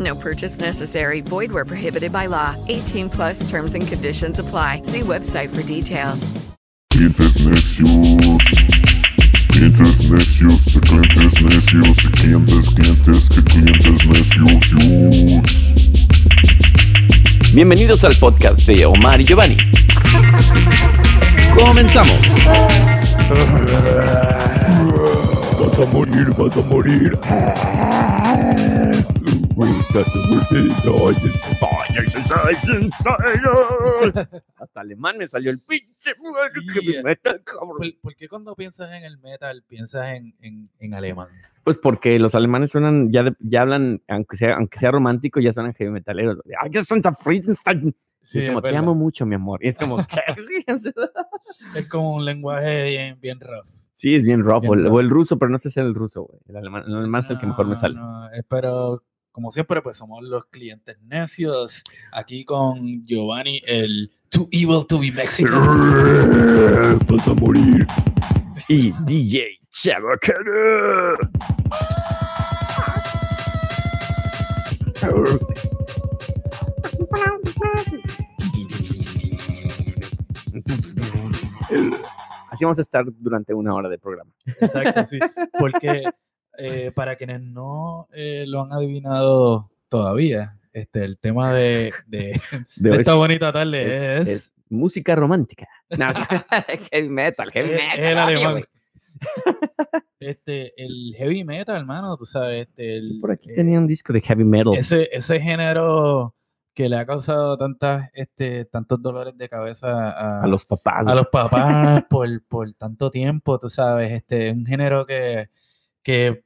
No purchase necessary. Void where prohibited by law. 18 plus terms and conditions apply. See website for details. Clientes necios. Clientes necios. Clientes necios. Clientes, clientes, clientes necios. Bienvenidos al podcast de Omar y Giovanni. Comenzamos. Vas a morir, vas a morir. Hasta alemán me salió el pinche metal, cabrón. ¿Por, por qué cuando piensas en el metal piensas en, en, en alemán? Pues porque los alemanes suenan, ya, de- ya hablan, aunque sea, aunque sea romántico, ya suenan heavy metaleros. Ay, ya son Friedenstein. Sí, es como, es te amo mucho, mi amor. Y es como. Es como un lenguaje bien, bien rough. sí, es bien rough. Bien o el- rough. el ruso, pero no sé si es el ruso, güey. El alemán, el alemán es el que mejor me No, sale. no, pero como siempre, pues somos los clientes necios. Aquí con Giovanni, el Too Evil to be Mexican. Vas a morir. Y DJ Chabacana. Así vamos a estar durante una hora de programa. Exacto, sí. Porque eh, para quienes no eh, lo han adivinado todavía, este, el tema de, de, De de esta bonita tarde es, es, es música romántica. No, heavy metal, heavy es- metal. es el alemán. Este, el heavy metal, hermano, tú sabes, este, el, Por aquí eh, tenía un disco de heavy metal. ese, ese género que le ha causado tantas, este, tantos dolores de cabeza a, a los papás. a los papás por, por tanto tiempo, tú sabes, este, un género que, que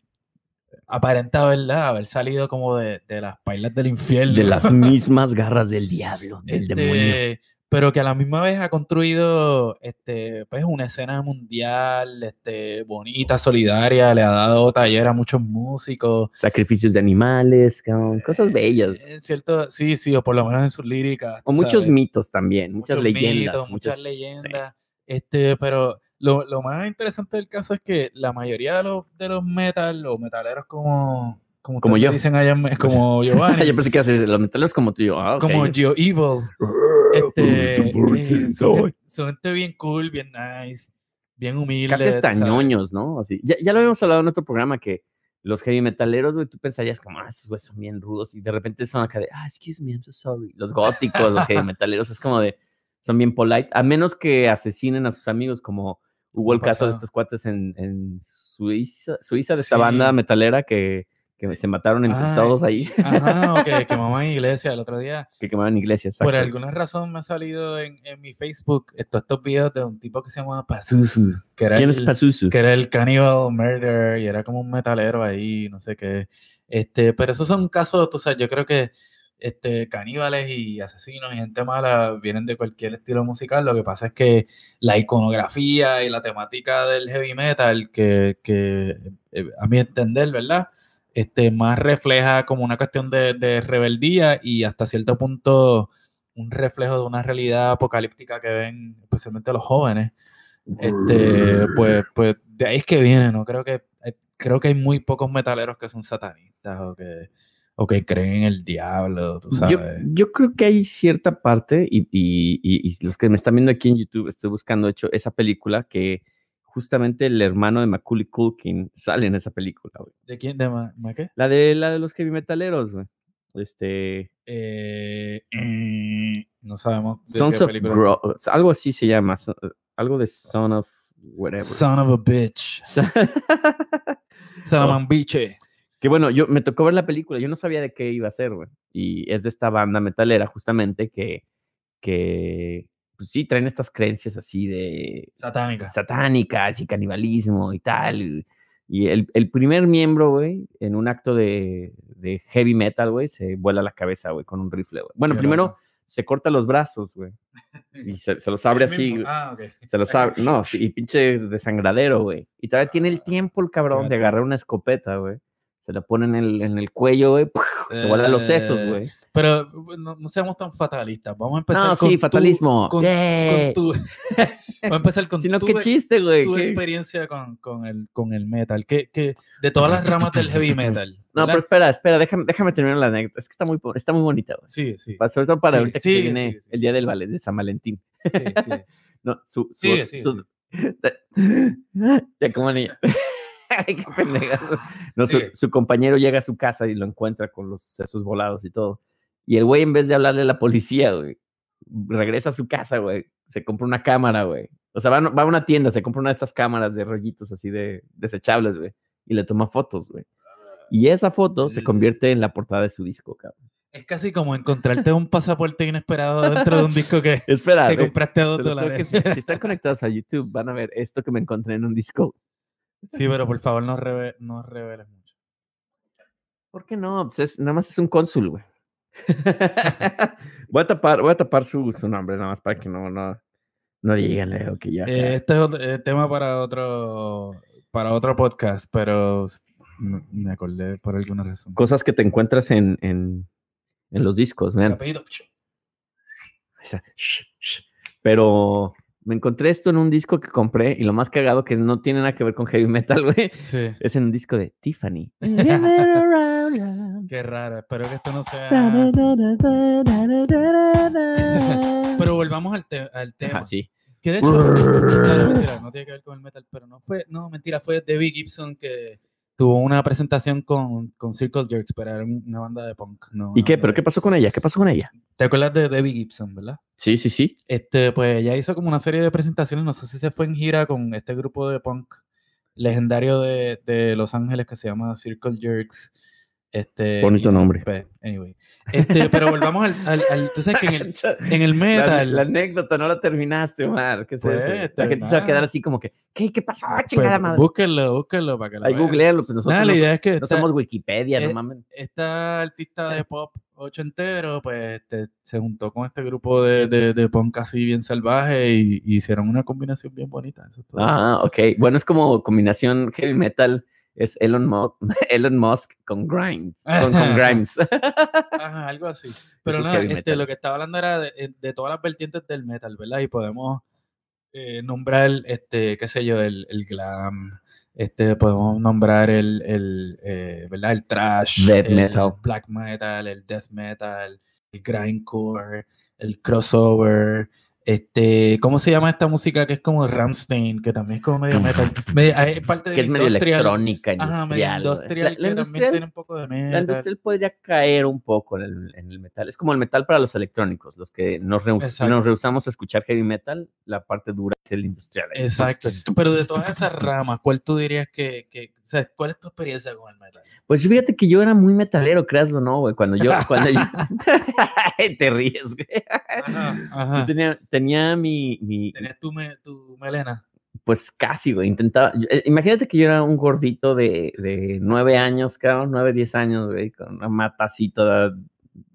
aparenta, ¿verdad? Haber salido como de, de las pailas del infierno. de las mismas garras del diablo, del demonio. Este, Pero que a la misma vez ha construido este, pues, una escena mundial este, bonita, solidaria, le ha dado taller a muchos músicos. Sacrificios de animales, cosas bellas. Eh, cierto, sí, sí, o por lo menos en sus líricas. O muchos sabes, mitos también, muchas muchos leyendas. mitos, muchas, sí. leyendas. Este, pero lo, lo más interesante del caso es que la mayoría de los, de los metal, o metaleros como, como, Como yo. dicen allá, como Giovanni, Yo pensé que haces los metaleros como tú y yo. Ah, como Geo Evil. Este, eh, son, son gente bien cool, bien nice, bien humilde. Casi hasta ñoños, ¿no? Así. Ya, ya lo habíamos hablado en otro programa que los heavy metaleros, güey, tú pensarías como, ah, esos güeyes son bien rudos y de repente son acá de, ah, excuse me, I'm so sorry. Los góticos, los heavy metaleros, es como de, son bien polite, a menos que asesinen a sus amigos, como hubo el Ha caso de pasado. estos cuates en, en Suiza, Suiza, de esta banda metalera que, que se mataron entre Ah, todos ahí, Ajá, o que quemaban iglesia el otro día. que quemaban iglesias. Por exacto. alguna razón me ha salido en, en mi Facebook estos, estos videos de un tipo que se llama Pazuzu, que era ¿Quién es el- Pazuzu? que era el Cannibal Murder y era como un metalero ahí, no sé qué. Este, pero esos son casos, tú sabes, yo creo que este, caníbales y asesinos y gente mala vienen de cualquier estilo musical. Lo que pasa es que la iconografía y la temática del heavy metal, que, que, eh, a mi entender, ¿verdad? Este, más refleja como una cuestión de, de rebeldía y hasta cierto punto un reflejo de una realidad apocalíptica que ven especialmente los jóvenes este, pues, pues de ahí es que viene, ¿no? Creo que, hay- creo que hay muy pocos metaleros que son satanistas o que, o que creen en el diablo, tú Yo, sabes. yo creo que hay cierta parte, y, y- y- y los que me están viendo aquí en YouTube, estoy buscando, de hecho, esa película que justamente el hermano de Macaulay Culkin sale en esa película, güey. ¿De quién? ¿De ma, ma qué? La de, la de los heavy metaleros, güey. Este, Eh, mm, no sabemos de Sons qué of. Gro- algo así se llama. algo de Son of whatever. Son of a bitch. Salamambiche. Que bueno, yo me tocó ver la película, yo no sabía de qué iba a ser, güey. Y es de esta banda metalera, justamente, que, que pues sí, traen estas creencias así de Satánica. satánicas y canibalismo y tal. Y, el, el primer miembro, güey, en un acto de, de heavy metal, güey, se vuela la cabeza, güey, con un rifle, güey. Bueno, Qué primero loco. se corta los brazos, güey. Y se, se los abre así. Ah, ok. Se los abre. No, sí, y pinche desangradero, güey. Y todavía tiene el tiempo el cabrón de agarrar una escopeta, güey. Se la pone en el, en el cuello, güey. Se vuela los sesos, Eh, güey. Pero no, no seamos tan fatalistas. Vamos a empezar No, con sí, tu- fatalismo. con, ¡Yay! con tu, Vamos a empezar con Sino tu, qué chiste, güey. tu qué- experiencia con, con, el, con el metal. Que, que de todas las ramas del heavy metal. No, ¿verdad? pero espera, espera, déjame, déjame terminar la anécdota. Es que está muy, está muy bonita, güey. Sí, sí. Sobre todo para Sí, ahorita que sigue, viene el día del Vale, de San Valentín. sí, sí. No, su, su, sigue, su- ya como niña. Ay, qué pendejazo. No, su, compañero llega a su casa y lo encuentra con los sesos volados y todo. Y el güey, en vez de hablarle a la policía, güey, regresa a su casa, güey. Se compra una cámara, güey. O sea, va, a- va a una tienda, se compra una de estas cámaras de rollitos así de desechables, güey. Y le toma fotos, güey. Y esa foto se convierte en la portada de su disco, cabrón. Es casi como encontrarte un pasaporte inesperado dentro de un disco que, Espera, que ve, compraste a dos que dólares. si están conectados a YouTube, van a ver esto que me encontré en un disco. Sí, pero por favor no, reve- no reveles mucho. ¿Por qué no? Pues es- nada más es un cónsul, güey. voy a tapar, voy a tapar su, su nombre, nada más para que no, no, no digan Leo que ya. Eh, este es otro- eh, tema para otro, para otro podcast, pero me me acordé por alguna razón. Cosas que te encuentras en, en, en los discos, shh. Pero me encontré esto en un disco que compré y lo más cagado que no tiene nada que ver con heavy metal, güey. Sí. Es en un disco de Tiffany. Qué raro. Espero que esto no sea. Pero volvamos al, te- al tema. Ajá, sí. Que de hecho, no, mentira, no tiene que ver con el metal, pero no fue, no, mentira, fue Debbie Gibson que tuvo una presentación con, con Circle Jerks, pero era un- una banda de punk. No, ¿Y qué? ¿Pero qué pasó con ella? ¿Qué pasó con ella? ¿Te acuerdas de Debbie Gibson, verdad? Sí, sí, sí. Este, pues ella hizo como una serie de presentaciones, no sé si se fue en gira con este grupo de punk legendario de, de Los Ángeles que se llama Circle Jerks. Este, Bonito nombre. pues, anyway. Este, pero volvamos al, al, al- Tú sabes que en el, en el La, metal. la anécdota no la terminaste, Omar. ¿Qué es Pues, eso? este, La gente se va a quedar así como que, ¿qué, qué pasó? pues, Chingada madre. búsquenlo, búsquenlo para que lo Ahí vean. googlealo, pues nosotros Nada, no, la idea es que no esta, somos Wikipedia, eh, no mames. esta artista de pop ochentero, pues este, se juntó con este grupo de, de, de punk así bien salvaje y, y hicieron una combinación bien bonita. Eso es todo. Ah, ok. Bueno, es como combinación heavy metal. Es Elon, Mu- Elon Musk con Grimes. Con, con Grimes. Ajá, algo así. Pero es nada, heavy este, lo que estaba hablando era de, eh, de todas las vertientes del metal, ¿verdad? Y podemos eh, nombrar, este, qué sé yo, el, el glam, este, podemos nombrar el, el eh, ¿verdad? El trash, Death el metal. black metal, el death metal, el grindcore, el crossover, este, ¿cómo se llama esta música que es como Ramstein, que también es como medio metal? Es parte de que es medio industrial. electrónica, Ajá, medio industrial. industrial, La- industrial- tiene un poco de metal. La industrial podría caer un poco en el, en el metal. Es como el metal para los electrónicos. Los que nos, Exacto. nos rehusamos a escuchar heavy metal, la parte dura es el industrial. Exacto. Pero de todas esas ramas, ¿cuál tú dirías que, sea, cuál es tu experiencia con el metal? Pues fíjate que yo era muy metalero, créaslo, ¿no, güey? Cuando yo, cuando yo... Te ríes, güey. Ajá, Yo ajá. tenía, tenía mi, mi, ¿Tenías tu, me- tu melena? pues casi, güey, intentaba, yo- eh, imagínate que yo era un gordito de, de nueve años, cabrón, nueve, diez años, güey, con una mata así toda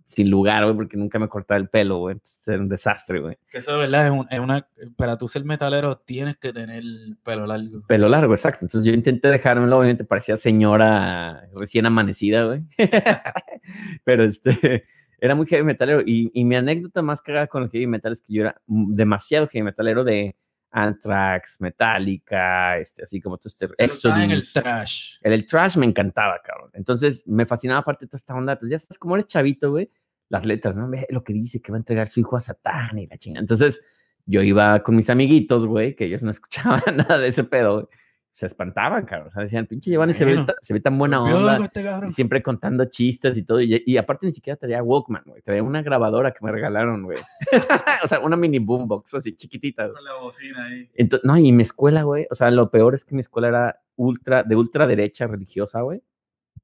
sin lugar, güey, porque nunca me cortaba el pelo, güey, era un desastre, güey. Que eso, ¿verdad? Es, un- es una, para tú ser metalero tienes que tener pelo largo. Pelo largo, exacto. Entonces yo intenté dejármelo, obviamente parecía señora recién amanecida, güey. Pero este, era muy heavy metalero. Y, y mi anécdota más cagada con el heavy metal es que yo era demasiado heavy metalero de Anthrax, Metallica, este, así como todo este estás en el Exodus. trash. El, el trash me encantaba, cabrón. Entonces me fascinaba aparte toda esta onda. Pues ya sabes, como eres chavito, güey, las letras, ¿no? Ve lo que dice, que va a entregar su hijo a Satán y la chingada. Entonces yo iba con mis amiguitos, güey, que ellos no escuchaban nada de ese pedo, güey. Se espantaban, cabrón. O sea, decían, pinche Giovanni se ve, Bueno. se ve tan buena onda. este y siempre contando chistes y todo. Y, y aparte ni siquiera traía Walkman, güey. Traía una grabadora que me regalaron, güey. o sea, una mini boombox así chiquitita. güey. Con la bocina ahí. Entonces, no, y mi escuela, güey. O sea, lo peor es que mi escuela era ultra, de ultraderecha religiosa, güey.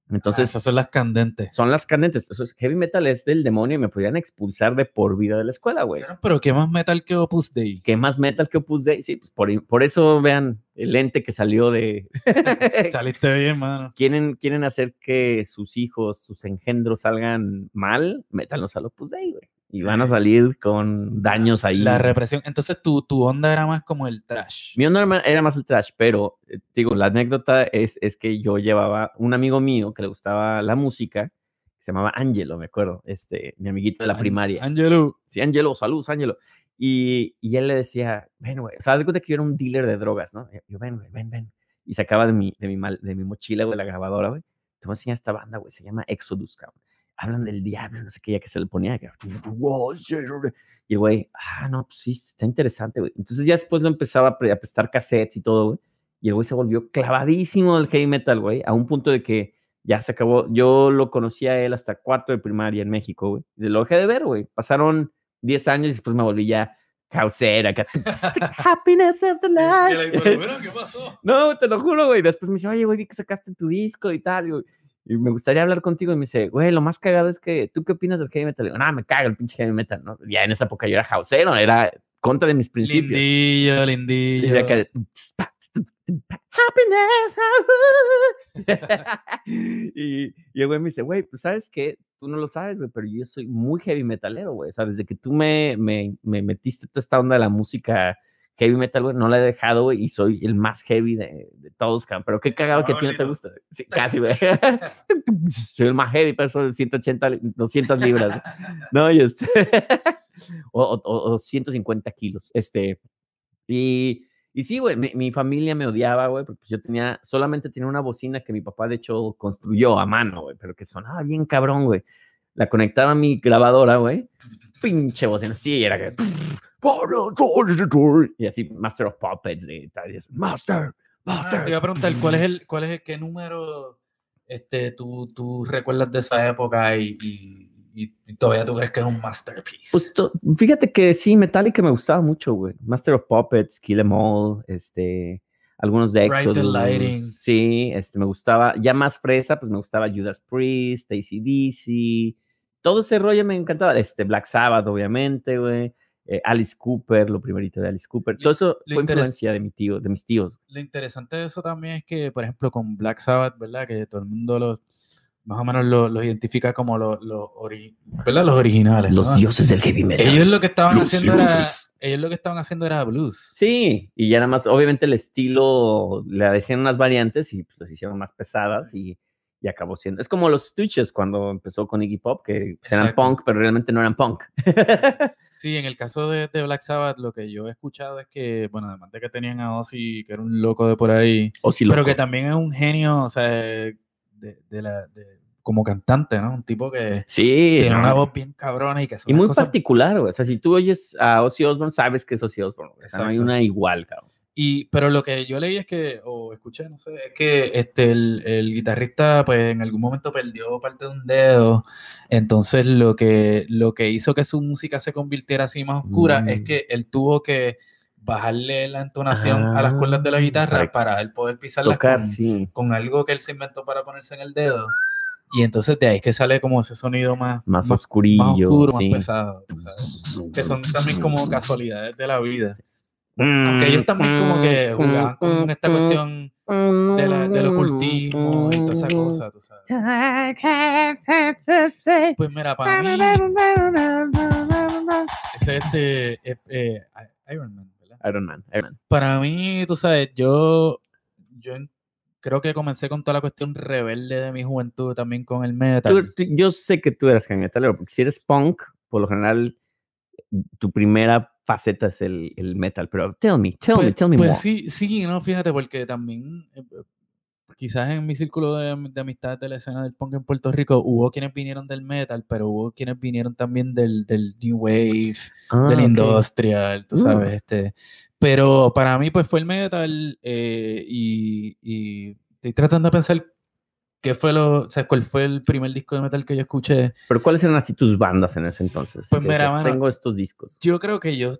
Entonces, Entonces, esas son las candentes. son las candentes. Eso es, heavy metal es del demonio y me podrían expulsar de por vida de la escuela, güey. Pero, Pero qué más metal que Opus Dei. ¿Qué más metal que Opus Dei? Sí, pues por, por eso vean el ente que salió de... Saliste bien, mano. quieren, quieren hacer que sus hijos, sus engendros salgan mal, métanlos al Opus Dei, güey. Y van a salir con daños ahí. La represión. Entonces tu, tu onda era más como el trash. Mi onda era- era más el trash, pero eh, digo, la anécdota es, es que yo llevaba un amigo mío que le gustaba la música, que se llamaba Angelo, me acuerdo, este, mi amiguito de la An- primaria. Angelo. Sí, Angelo, saludos, Angelo. Y, y él le decía, ven, güey, o sea, haz de cuenta que yo era un dealer de drogas, ¿no? Y Yo, ven, güey, ven, ven. Y sacaba de mi, de mi, mal- de mi mochila, güey, la grabadora, güey. Te voy a enseñar esta banda, güey, se llama Exodus, cabrón. Hablan del diablo, no sé qué, ya que se le ponía. que- Y el güey, ah, no, pues sí, está interesante, güey. Entonces ya después lo empezaba a, pre- a prestar cassettes y todo, güey. Y el güey se volvió clavadísimo del heavy metal, güey, a un punto de que ya se acabó. Yo lo conocí a él hasta cuarto de primaria en México, güey. Y lo dejé de ver, güey. Pasaron 10 años y después me volví ya causera. Happiness of the night. ¿qué pasó? No, te lo juro, güey. Después me dice, oye, güey, vi que sacaste tu disco y tal. Y, y me gustaría hablar contigo. Y me dice, güey, lo más cagado es que, ¿tú qué opinas del heavy metal? Le digo, no, me caga el pinche heavy metal, ¿no? Ya en esa época yo era hausero, era contra de mis principios. Lindillo, Y lindillo. acá de, Happiness. y, y el güey me dice, güey, pues sabes qué, tú no lo sabes, güey, pero yo soy muy heavy metalero, güey. O sea, desde que tú me, me, me metiste toda esta onda de la música heavy metal, güey, no la he dejado, güey, y soy el más heavy de, de todos, cabrón. Pero qué cagado que a ti no te gusta. Sí, casi, güey. soy el más heavy, peso 180, li- 200 libras. No, y este. o- o 150 kilos. Este. Y, y sí, güey, mi, mi familia me odiaba, güey, porque pues yo tenía, solamente tenía una bocina que mi papá, de hecho, construyó a mano, güey, pero que sonaba bien cabrón, güey. La conectaba a mi grabadora, güey. Pinche bocina, sí, era que. Y así, Master of Puppets, y tal, y es, Master, Ah, Master. te iba a preguntar, ¿cuál es el, cuál es el, qué número este, tú, tú recuerdas de esa época y, y- y todavía tú crees que es un masterpiece? Pues, to- fíjate que sí, Metallica me gustaba mucho, güey. Master of Puppets, Kill 'Em All, este, algunos de Exodus. Lighting. Sí, este, me gustaba, ya más fresa, pues me gustaba Judas Priest, ACDC, todo ese rollo me encantaba. Este, Black Sabbath, obviamente, güey. eh, Alice Cooper, lo primerito de Alice Cooper. Lo- Todo eso lo fue influencia de mi tío, de mis tíos. Lo interesante de eso también es que, por ejemplo, con Black Sabbath, ¿verdad? Que todo el mundo los, más o menos los los identifica como los, los, ori- los originales. Los ¿no? dioses del heavy metal. Ellos lo que estaban haciendo era, ellos lo que estaban haciendo era blues. Sí, y ya nada más, obviamente el estilo, le decían unas variantes y pues los hicieron más pesadas y, y acabó siendo. Es como los Stooges cuando empezó con Iggy Pop, que pues, eran punk, pero realmente no eran punk. Sí, en el caso de, de Black Sabbath, lo que yo he escuchado es que, bueno, además de que tenían a Ozzy, que era un loco de por ahí, o si pero que también es un genio, o sea, de, de la, de- como cantante, ¿no? Un tipo que Sí, tiene no, una voz bien cabrona y que Y muy cosas particular, güey. O sea, si tú oyes a Ozzy Osbourne, sabes que es Ozzy Osbourne. O sea, no hay una igual, cabrón. Y, pero lo que yo leí es que, o escuché, no sé, es que este, el, el guitarrista, pues en algún momento perdió parte de un dedo. Entonces, lo que, lo que hizo que su música se convirtiera así más oscura es Mm. que él tuvo que bajarle la entonación a las cuerdas de la Ah, guitarra para para él poder pisarlas Tocar, con, sí. con algo que él se inventó para ponerse en el dedo. Y entonces de ahí es que sale como ese sonido más, Más, más, oscurillo. más oscuro, sí. más pesado. ¿sabes? Que son también como casualidades de la vida. Aunque ellos también como que jugaban con esta cuestión de la- del ocultismo y toda esa cosa, tú sabes. Pues mira, para mí, ese este eh, eh, Iron Man, ¿verdad? Iron Man, Iron Man. Para mí, tú sabes, yo, yo creo que comencé con toda la cuestión rebelde de mi juventud también con el metal. Tú- tú- yo sé que tú heavy metalero, porque si eres punk, por lo general, tu primera faceta es el, el metal. Pero tell me, tell me, Pues, tell me pues more. sí, sí, no, fíjate, porque también eh, eh, quizás en mi círculo de, am- de la escena del punk en Puerto Rico hubo quienes vinieron del metal, pero hubo quienes vinieron también del, del new wave, Ah, del ok. industrial, tú Mm. sabes, este. Pero para mí, pues fue el metal eh, y, y estoy tratando de pensar qué fue lo, o sea, cuál fue el primer disco de metal que yo escuché. Pero ¿cuáles eran así tus bandas en ese entonces? Pues mira, mano, tengo estos discos. Yo creo que yo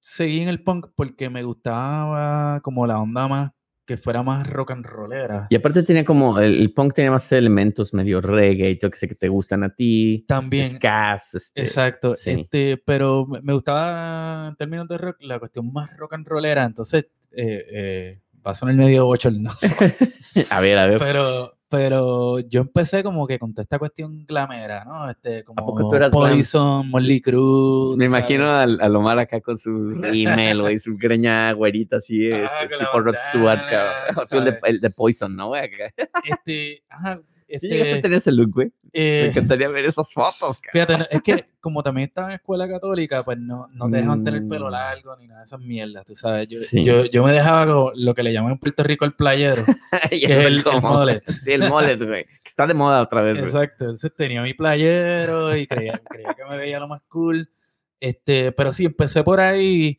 seguí en el punk porque me gustaba como la onda más, que fuera más rock and rollera. Y aparte tenía como, el, el punk tenía más elementos medio reggae, y todo que sé que te gustan a ti. También. Scas, este, Exacto, sí. este, pero me me gustaba en términos de rock la cuestión más rock and rollera, entonces eh, eh, va a sonar medio bochornoso, A ver, a ver. pero, pero yo empecé como que con toda esta cuestión glamera, ¿no? Este, como poco tú eras glam? Poison, Molly Cruz, Me imagino sabes. al, al Omar acá con su rímel, güey, su greña güerita así, Ajá, este, tipo Rod Stewart, cabrón. El de, el de Poison, ¿no, güey? Este, ajá, Sí llegaste a este, tener ese look, güey. Me eh, encantaría ver esas fotos, cabrón. Fíjate, no, es que como también estaba en escuela católica, pues no, no te dejaban tener el pelo Mm. largo ni nada de esas mierdas, tú sabes. Yo, Sí. yo, yo me dejaba como lo que le llaman en Puerto Rico el playero. Que es el- el como- mullet. Sí, el mullet, güey. Que está de moda otra vez. Exacto, entonces tenía mi playero y creía, creía que me veía lo más cool. Este, pero sí, empecé por ahí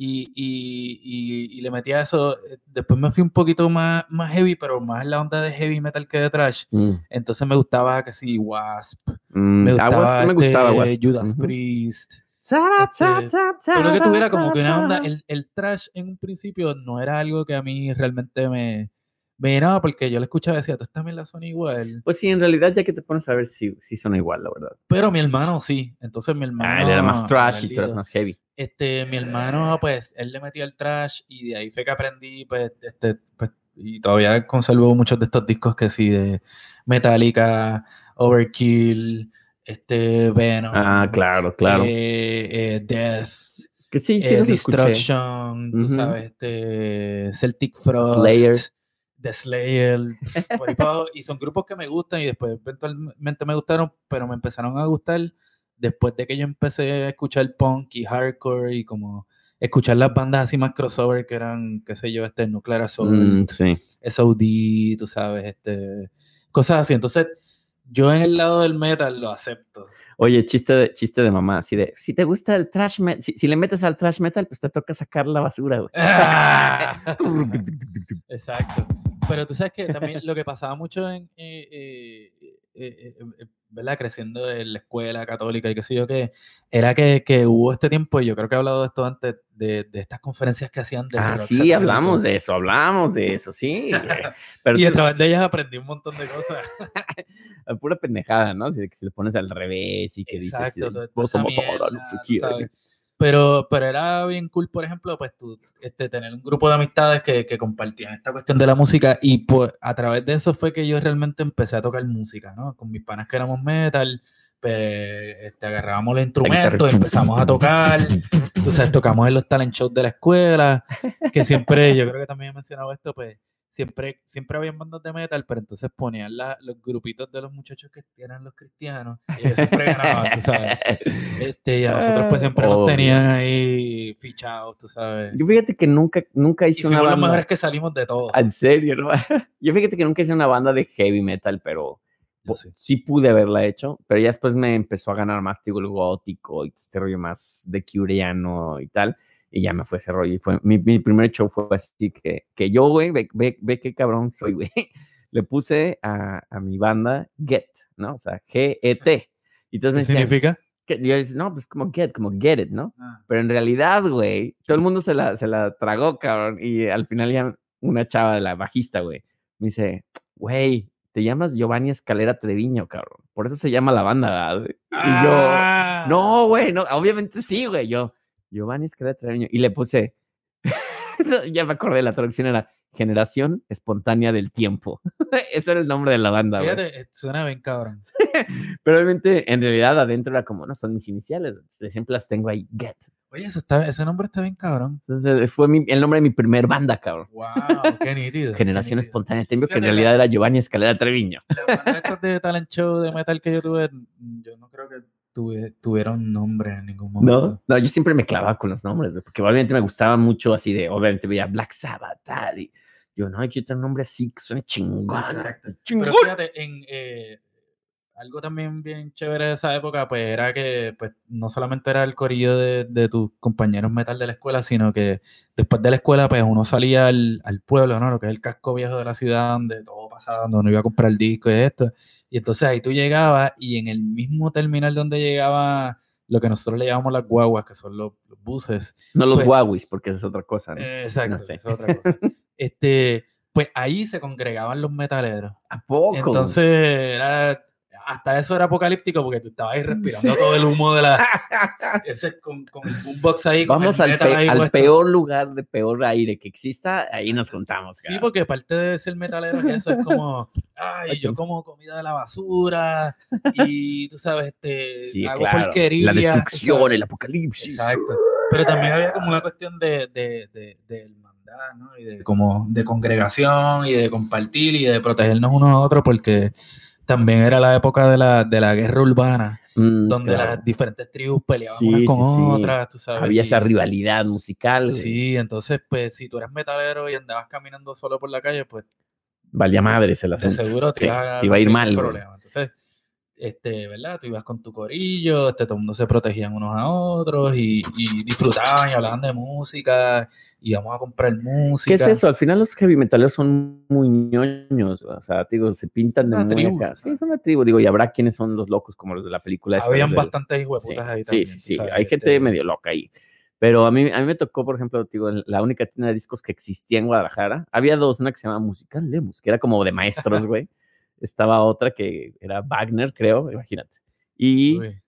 y, y, y, y le metía eso. eh, Después me fui un poquito más, más heavy, pero más la onda de heavy metal que de trash. Mm, Entonces me gustaba que sí, Wasp. mm, Me gustaba, Wasp, me gustaba, este, Wasp. Judas. Priest. Este, Pero que tuviera como que una onda, el, el trash en un principio no era algo que a mí realmente me, llenaba porque yo le escuchaba y decía, tú también la son igual. Pues sí, en realidad, ya que te pones a ver, sí, sí son igual, la verdad. Pero mi hermano sí, entonces mi hermano... Ah, él era más trash y tú eras más heavy. Este, mi hermano, pues, él le metió el trash y de ahí fue que aprendí, pues, este, pues, y todavía conservo muchos de estos discos que sí, de Metallica, Overkill, este, Venom. Ah, claro, claro. eh, eh, Death. que sí, sí eh, escuché. Destruction, tú sabes, este, Celtic Frost, Slayer. The Slayer, y son grupos que me gustan y después eventualmente me gustaron, pero me empezaron a gustar después de que yo empecé a escuchar punk y hardcore y como escuchar las bandas así más crossover que eran, qué sé yo, este Nuclear Assault, Mm, sí. SOD, tú sabes, este, cosas así. Entonces, yo en el lado del metal lo acepto. Oye, chiste de, chiste de mamá, así de, si te gusta el trash metal, si, si le metes al trash metal, pues te toca sacar la basura, güey. Exacto. Pero tú sabes que también lo que pasaba mucho en, eh, eh, eh, eh, eh, ¿verdad? Creciendo en la escuela católica y qué sé yo qué, era que, que hubo este tiempo, y yo creo que he hablado de esto antes, de, de estas conferencias que hacían del Ah, rock sí, hablamos de eso, hablamos de eso, sí. Pero Y a través de ellas aprendí un montón de cosas. pura pendejada, ¿no? Si, si le pones al revés y que dices, Exacto, toda vos somos todos, no sé. Pero, pero era bien cool, por ejemplo, pues tú este, tener un grupo de amistades que, que compartían esta cuestión de la música y pues a través de eso fue que yo realmente empecé a tocar música, ¿no? Con mis panas que éramos metal, pues este, agarrábamos los instrumentos, empezamos a tocar, tú sabes, tocamos en los talent shows de la escuela, que siempre, yo creo que también he mencionado esto, pues siempre, siempre habían bandas de metal, pero entonces ponían la- los grupitos de los muchachos que eran los cristianos, y ellos siempre ganaban, tú sabes. Este, y a nosotros pues siempre nos Obvio. tenían ahí fichados, tú sabes. Yo fíjate que nunca, nunca Y hice una fuimos los banda. mejores que salimos de todo. En serio. Yo fíjate que nunca hice una banda de heavy metal, pero sí. sí pude haberla hecho, pero ya después me empezó a ganar más, digo, el gótico y este rollo más de curiano y tal, y ya me fue ese rollo. Y fue, mi, mi primer show fue así que, que yo, güey, ve, ve, ve qué cabrón soy, güey. Le puse a, a mi banda Get, ¿no? O sea, G-E-T. Y entonces me ¿Qué decían, significa? que- yo decía, no, pues como Get, como Get It, ¿no? Ah. Pero en realidad, güey, todo el mundo se la, se la tragó, cabrón. Y al final ya una chava de la bajista, güey, me dice, güey, te llamas Giovanni Escalera Treviño, cabrón. Por eso se llama la banda, ¿verdad, güey?" Y yo, Ah. no, güey, no, obviamente sí, güey. Yo, Giovanni Escalera Treviño. Y le puse, ya me acordé, la traducción era Generación Espontánea del Tiempo. Ese era el nombre de la banda. Fíjate, eh, suena bien cabrón. Pero obviamente, en realidad, adentro era como, no, son mis iniciales. Siempre las tengo ahí, Get. Oye, eso está, ese nombre está bien cabrón. Entonces, fue mi- el nombre de mi primer banda, cabrón. Wow, qué nítido. Generación. Espontánea del Tiempo, que en realidad era Giovanni Escalera Treviño. Las bandas de talent show de metal que yo tuve, yo no creo que tuve, tuvieron nombre en ningún momento. No, no, yo siempre me clavaba con los nombres, porque obviamente me gustaba mucho así de, obviamente veía Black Sabbath, tal, y yo, no, yo tengo un nombre así que suena chingón. Exacto. chingón. Pero fíjate, en, eh, algo también bien chévere de esa época, pues era que pues, no solamente era el corillo de, de tus compañeros metal de la escuela, sino que después de la escuela, pues uno salía al, al pueblo, ¿no? Lo que es el casco viejo de la ciudad, donde todo pasaba, donde uno iba a comprar el disco y esto. Y entonces ahí tú llegabas y en el mismo terminal donde llegaba lo que nosotros le llamamos las guaguas, que son los, los buses. No los pues, guaguis, porque esa es otra cosa. ¿no? eh, Exacto, No sé. esa es otra cosa. este, pues ahí se congregaban los metaleros. ¿A poco? Entonces, era, hasta eso era apocalíptico porque tú estabas ahí respirando todo el humo de la. Ese con, con el boombox ahí. Vamos al, pe- ahí al peor lugar de peor aire que exista, ahí nos juntamos. Sí, cabrón. porque parte de ser metalero es eso, es como, ay, yo como comida de la basura y tú sabes, este, Sí, hago claro. porquería. La destrucción, sabes. el apocalipsis. Exacto. Pero también había como una cuestión de, de, de, de ¿no? Y de, como de congregación y de compartir y de protegernos unos a otros porque también era la época de la, de la guerra urbana, Mm, donde claro. las diferentes tribus peleaban Sí, unas con sí, otras, tú sabes. Había y- esa rivalidad musical. Sí, entonces, pues, si tú eras metalero y andabas caminando solo por la calle, pues, Valía madres el de asunto. seguro te, Sí, te iba a ir mal. problema. Entonces, este, ¿verdad? Tú ibas con tu corillo, este, todo el mundo se protegían unos a otros y, y disfrutaban y hablaban de música, íbamos a comprar música. ¿Qué es eso? Al final los heavy metaleros son muy ñoños, o sea, digo, se pintan de Una tribu, Sí, son una tribu, digo, y habrá quienes son los locos como los de la película. Habían bastantes Sí, hijueputas ahí sí, también. sí, sí, sabes, hay gente este, medio loca ahí. Pero a mí, a mí me tocó, por ejemplo, digo, la única tienda de discos que existía en Guadalajara. Había dos, una que se llamaba Musical Lemus, que era como de maestros, güey. Estaba otra que era Wagner, creo, imagínate. Y uy,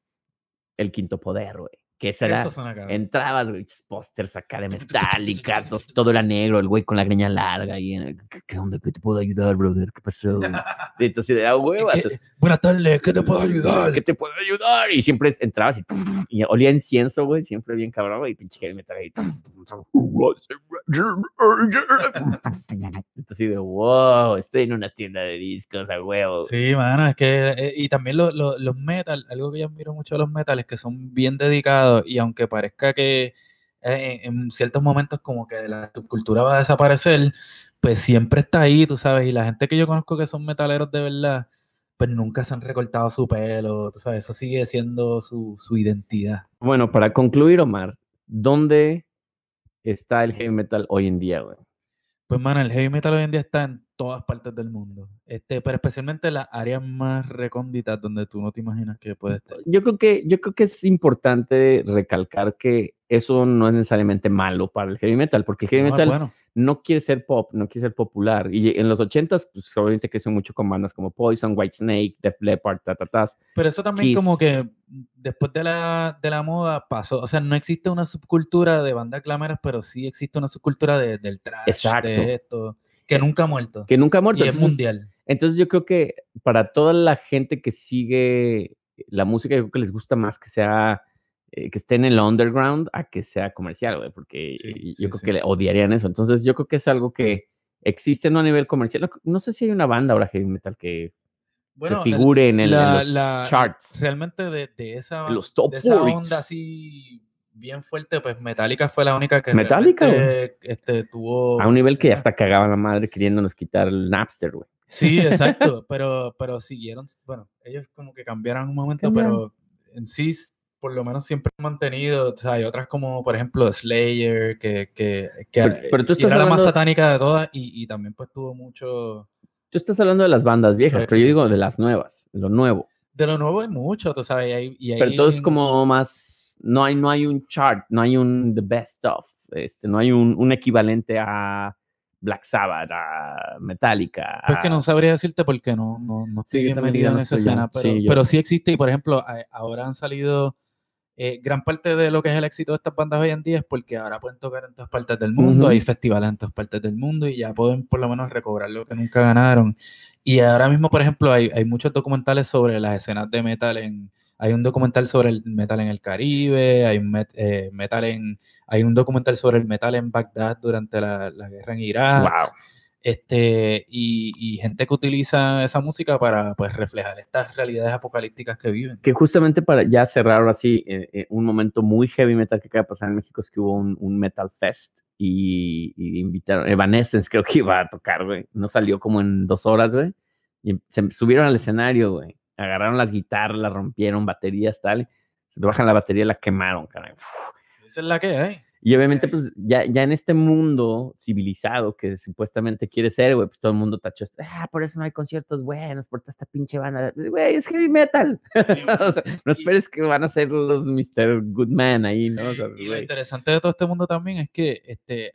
El Quinto Poder, güey. Que esa era, entrabas, güey, pósters acá de Metallica, todo era negro, el güey con la greña larga y ¿qué, qué onda? ¿Qué te puedo ayudar, brother? ¿Qué pasó? güey?" Sí, entonces, de, ah, güey, ¿Qué- Buenas tardes, ¿qué te puedo ayudar? ¿qué te puedo ayudar? Y siempre entrabas y, y olía incienso, güey, siempre bien cabrón, y pinche heavy metal ahí. Entonces, de, wow, estoy en una tienda de discos, a huevo. Sí, mano, es que, eh, y también lo- lo- los metal, algo que yo admiro mucho de los metales, que son bien dedicados, y aunque parezca que eh, en ciertos momentos como que la subcultura va a desaparecer, pues siempre está ahí, tú sabes, y la gente que yo conozco que son metaleros de verdad, pues nunca se han recortado su pelo, tú sabes, eso sigue siendo su, su identidad. Bueno, para concluir, Omar, ¿dónde está el heavy metal hoy en día, güey? Pues, mano, el heavy metal hoy en día está en todas partes del mundo, este, pero especialmente en las áreas más recónditas donde tú no te imaginas que puede estar. Yo creo que, yo creo que es importante recalcar que eso no es necesariamente malo para el heavy metal, porque el heavy No, metal bueno. no quiere ser pop, no quiere ser popular. Y en los 80s, pues obviamente creció mucho con bandas como Poison, Whitesnake, Def Leppard, ta, ta, tas. Pero eso también como Kiss. que después de la, de la moda pasó, o sea, no existe una subcultura de bandas glameras, pero sí existe una subcultura de- del trash, Exacto. de esto, que nunca ha muerto. que nunca ha muerto. y es Entonces, mundial. Entonces yo creo que para toda la gente que sigue la música, yo creo que les gusta más que sea, eh, que esté en el underground a que sea comercial, güey, porque Sí, yo sí, creo sí. que le odiarían eso. Entonces yo creo que es algo que existe no a nivel comercial. No, no sé si hay una banda ahora heavy metal que, Bueno, que el- figure en, el, en la- los la- charts. realmente de, de esa, En los top de esa 40s. onda así bien fuerte, pues Metallica fue la única que Metallica, realmente, este, tuvo... A un nivel que ya hasta cagaban la madre queriéndonos quitar el Napster, güey. Sí, exacto, pero, pero siguieron, bueno, ellos como que cambiaron un momento, Cambiaron. pero en sí, por lo menos siempre han mantenido, o sea, hay otras como, por ejemplo, Slayer, que, que, que Pero- pero tú estás era la más hablando- satánica de todas y, y también pues tuvo mucho... Tú estás hablando de las bandas viejas, pero yo digo de las nuevas, lo nuevo. De lo nuevo hay mucho, tú sabes, y hay, y Pero hay- todo es como más, no hay, no hay un chart, no hay un the best of, este, no hay un, un equivalente a Black Sabbath, a Metallica. Pues que no sabría decirte porque no, no, no estoy Sí, bien metido en esa escena, pero sí, pero sí existe y por ejemplo ahora han salido eh, gran parte de lo que es el éxito de estas bandas hoy en día es porque ahora pueden tocar en todas partes del mundo, hay festivales en todas partes del mundo y ya pueden por lo menos recobrar lo que nunca ganaron. Y ahora mismo, por ejemplo, hay, hay muchos documentales sobre las escenas de metal en... Hay un documental sobre el metal en el Caribe, hay un, met- eh, metal en, hay un documental sobre el metal en Bagdad durante la, la guerra en Irak Wow. este, y, y gente que utiliza esa música para pues, reflejar estas realidades apocalípticas que viven. Que justamente para ya cerrar ahora sí, eh, eh, un momento muy heavy metal que acaba de pasar en México es que hubo un, un Metal Fest y, y invitaron, Evanescence creo que iba a tocar, güey. No salió como en dos horas, güey. Y se subieron al escenario, güey, agarraron las guitarras, las rompieron, baterías, tal. Se bajan la batería la quemaron, caray. Esa es la que hay. Y obviamente, pues, ya, ya en este mundo civilizado que supuestamente quiere ser, güey, pues todo el mundo tachó, esto, ah, por eso no hay conciertos buenos, por toda esta pinche banda. Güey, es heavy metal. o sea, no esperes que van a ser los Mr. Goodman ahí, ¿no? O sea, y lo interesante de todo este mundo también es que este,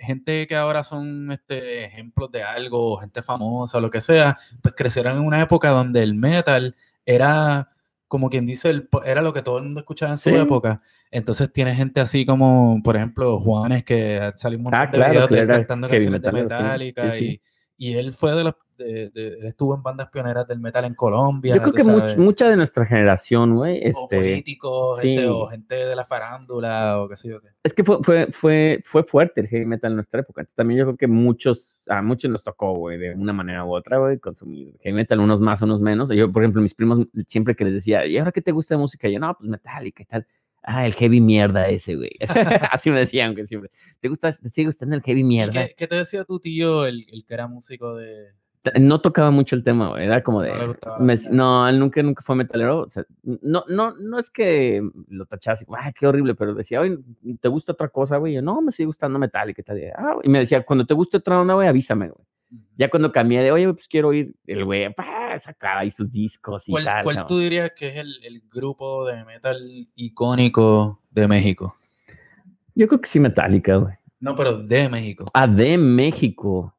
gente que ahora son este, ejemplos de algo, gente famosa o lo que sea, pues crecieron en una época donde el metal era, como quien dice, el, era lo que todo el mundo escuchaba en su Sí. época. Entonces tiene gente así como, por ejemplo, Juanes, que salió un montón Ah, de claro, videos cantando canciones de Metallica sí, sí. Y, y él fue de los, de- de- él estuvo en bandas pioneras del metal en Colombia. Yo creo que much- mucha de nuestra generación, güey, o este, políticos, gente, o gente de la farándula, o qué sé yo qué. es que fue, fue, fue, fue fuerte el heavy metal en nuestra época. Entonces, también yo creo que muchos, a muchos nos tocó, güey, de una manera u otra, güey, consumir heavy metal, unos más, unos menos. Yo, por ejemplo, mis primos, siempre que les decía, ¿y ahora qué te gusta de música? Y yo, no, pues Metallica y tal. Ah, el heavy mierda ese, güey. Así me decían que siempre. ¿Te gusta, te sigue gustando el heavy ¿Y mierda? qué, qué te decía tu tío, el, el que era músico de... No tocaba mucho el tema, güey. Era como de. No me- no, él nunca, nunca fue metalero. O sea, no, no, no es que lo como, ay, qué horrible, pero decía, oye, ¿te gusta otra cosa, güey? Y yo, no, me sigue gustando metal y qué tal. Y, ah, y me decía, cuando te guste otra onda, güey, avísame, güey. Ya cuando cambié de, oye, pues quiero ir, el güey, sacaba ahí sus discos y ¿Cuál, tal. cuál tú dirías que es el, el grupo de metal icónico de México? Yo creo que sí, Metallica, güey. No, pero de México. Ah, de México.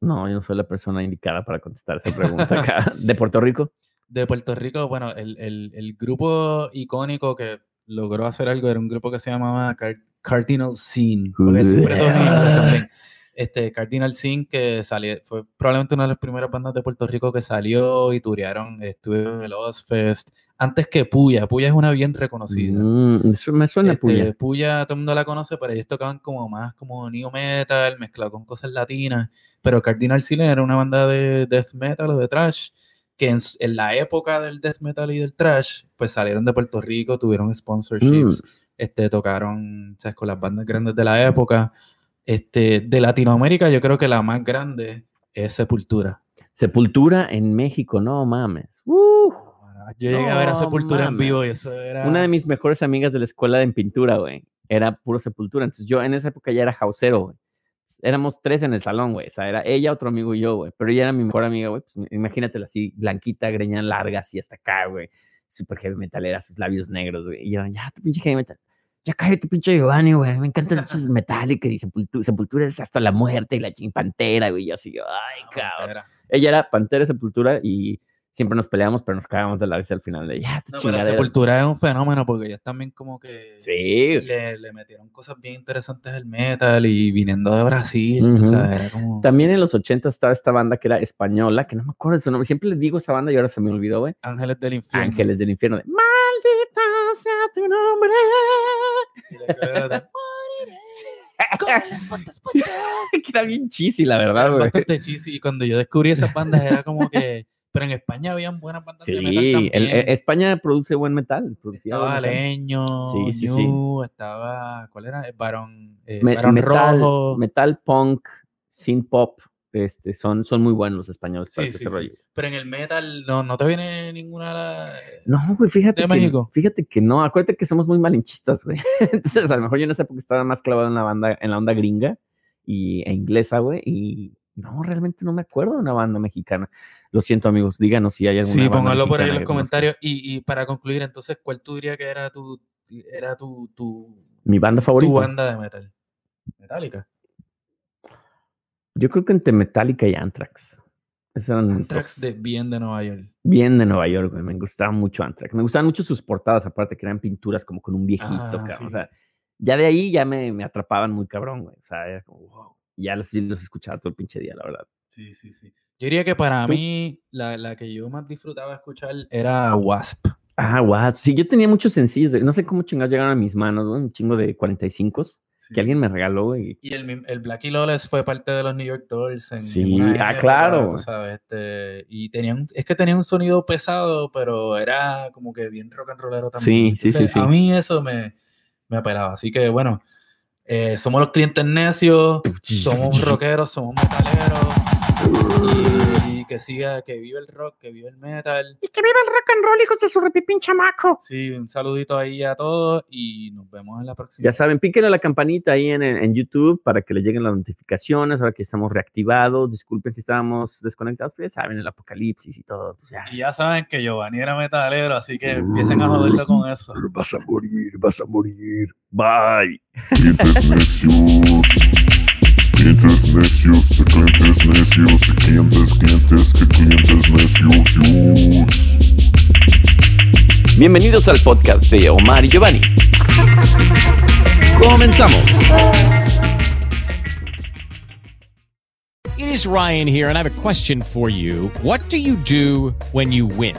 No, yo no soy la persona indicada para contestar esa pregunta acá. ¿De Puerto Rico? De Puerto Rico, bueno, el, el- el grupo icónico que logró hacer algo era un grupo que se llamaba Car- Cardinal. Porque siempre Este, Cardinal Sin, que salió, fue probablemente una de las primeras bandas de Puerto Rico que salió y turearon, estuvieron en el Ozfest. Antes que Puya, Puya es una bien reconocida. Mm, eso me suena Este, puya. Puya, todo el mundo la conoce, pero ellos tocaban como más como new metal, mezclado con cosas latinas. Pero Cardinal Sin era una banda de death metal o de trash, que en, en la época del death metal y del trash, pues salieron de Puerto Rico, tuvieron sponsorships, este, tocaron ¿sabes? con las bandas grandes de la época. Este, de Latinoamérica, yo creo que la más grande es Sepultura. Sepultura en México, no mames. Uf. Yo llegué a ver a Sepultura en vivo y eso era. Una de mis mejores amigas de la escuela en pintura, güey, era puro Sepultura. Entonces yo en esa época ya era jausero, güey. Éramos tres en el salón, güey. O sea, era ella, otro amigo y yo, güey. Pero ella era mi mejor amiga, güey. Pues imagínatela así, blanquita, greña larga, así hasta acá, güey. Súper heavy metalera, sus labios negros, güey. Y yo, ya, tu pinche heavy metal. Ya cállate, pinche Giovanni, güey. Me encantan esos metálicos y sepultura, sepultura es hasta la muerte y la chimpantera, güey. Y así, ay, Ah, cabrón. Pantera. Ella era Pantera Sepultura y siempre nos peleábamos, pero nos cagábamos de la risa al final de ya, No, pero chingadera". Sepultura es un fenómeno porque ellos también como que Sí, le, le metieron cosas bien interesantes al metal y viniendo de Brasil, tú Ujú. sabes, era como... También en los 80 estaba esta banda que era española, que no me acuerdo de su nombre. Siempre les digo esa banda y ahora se me olvidó, güey. Ángeles del Infierno. Ángeles del Infierno. de, Maldita sea tu nombre. Y la que era- que era bien cheesy, la verdad, güey. bastante cheesy y cuando yo descubrí esas bandas era como que... Pero en España habían buenas bandas de metal Sí, también. el- e- España produce buen metal. estaba metal. Leño, Sí, sí, sí. New, estaba... ¿Cuál era? El Barón, eh, Me- Barón metal, Rojo. metal punk, synth pop, este, son, son muy buenos los españoles para Sí, ese sí, sí. rollo. Pero en el metal no, no te viene ninguna... No, güey, fíjate ¿De que, México? fíjate que no, acuérdate que somos muy malinchistas, güey. Entonces, a lo mejor yo en esa época estaba más clavado en la banda, en la onda gringa y, e inglesa, güey, y no, realmente no me acuerdo de una banda mexicana. Lo siento, amigos, díganos si hay alguna Sí, banda pónganlo por ahí en los comentarios. Y, y para concluir, entonces, ¿cuál tú dirías que era tu, era tu, tu, Mi banda tu favorita. banda de metal? Metallica. Yo creo que entre Metallica y Anthrax. Esos eran Anthrax de bien de Nueva York. Bien de Nueva York, güey. Me gustaba mucho Anthrax. Me gustaban mucho sus portadas, aparte que eran pinturas como con un viejito, Ah, cabrón. sí. O sea, ya de ahí ya me, me atrapaban muy cabrón, güey. O sea, era como, wow. Y Ya los, sí los escuchaba todo el pinche día, la verdad. Sí, sí, sí. Yo diría que para ¿Tú? mí, la, la que yo más disfrutaba escuchar era Wasp. Ah, wow. Sí, yo tenía muchos sencillos. de- no sé cómo chingados llegaron a mis manos, güey. Un chingo de 45 que alguien me regaló, güey. Y el, el Blackie Lawless fue parte de los New York Dolls. En, Sí, ah, época, claro. tú sabes, este, y tenían, es que tenía un sonido pesado, pero era como que bien rock and rollero también. Sí, sí, sí, Entonces, A sí. mí eso me, me apelaba. Así que bueno, eh, somos los clientes necios, somos rockeros, somos metaleros. Y, y que siga, que vive el rock, que vive el metal. Y que viva el rock and roll, hijos de su repipín chamaco. Sí, un saludito ahí a todos y nos vemos en la próxima. Ya saben, píquenle a la campanita ahí en, en YouTube para que les lleguen las notificaciones, ahora que estamos reactivados. Disculpen si estábamos desconectados, pero ya saben, el apocalipsis y todo. Pues ya. Y ya saben que Giovanni era metalero, así que empiecen a joderlo con eso. Vas a morir, vas a morir. Bye. Clientes necios. Clientes necios, clientes necios, clientes, clientes, que clientes necios. yus. Bienvenidos al podcast de Omar y Giovanni. Comenzamos. It is Ryan here, and I have a question for you. What do you do when you win?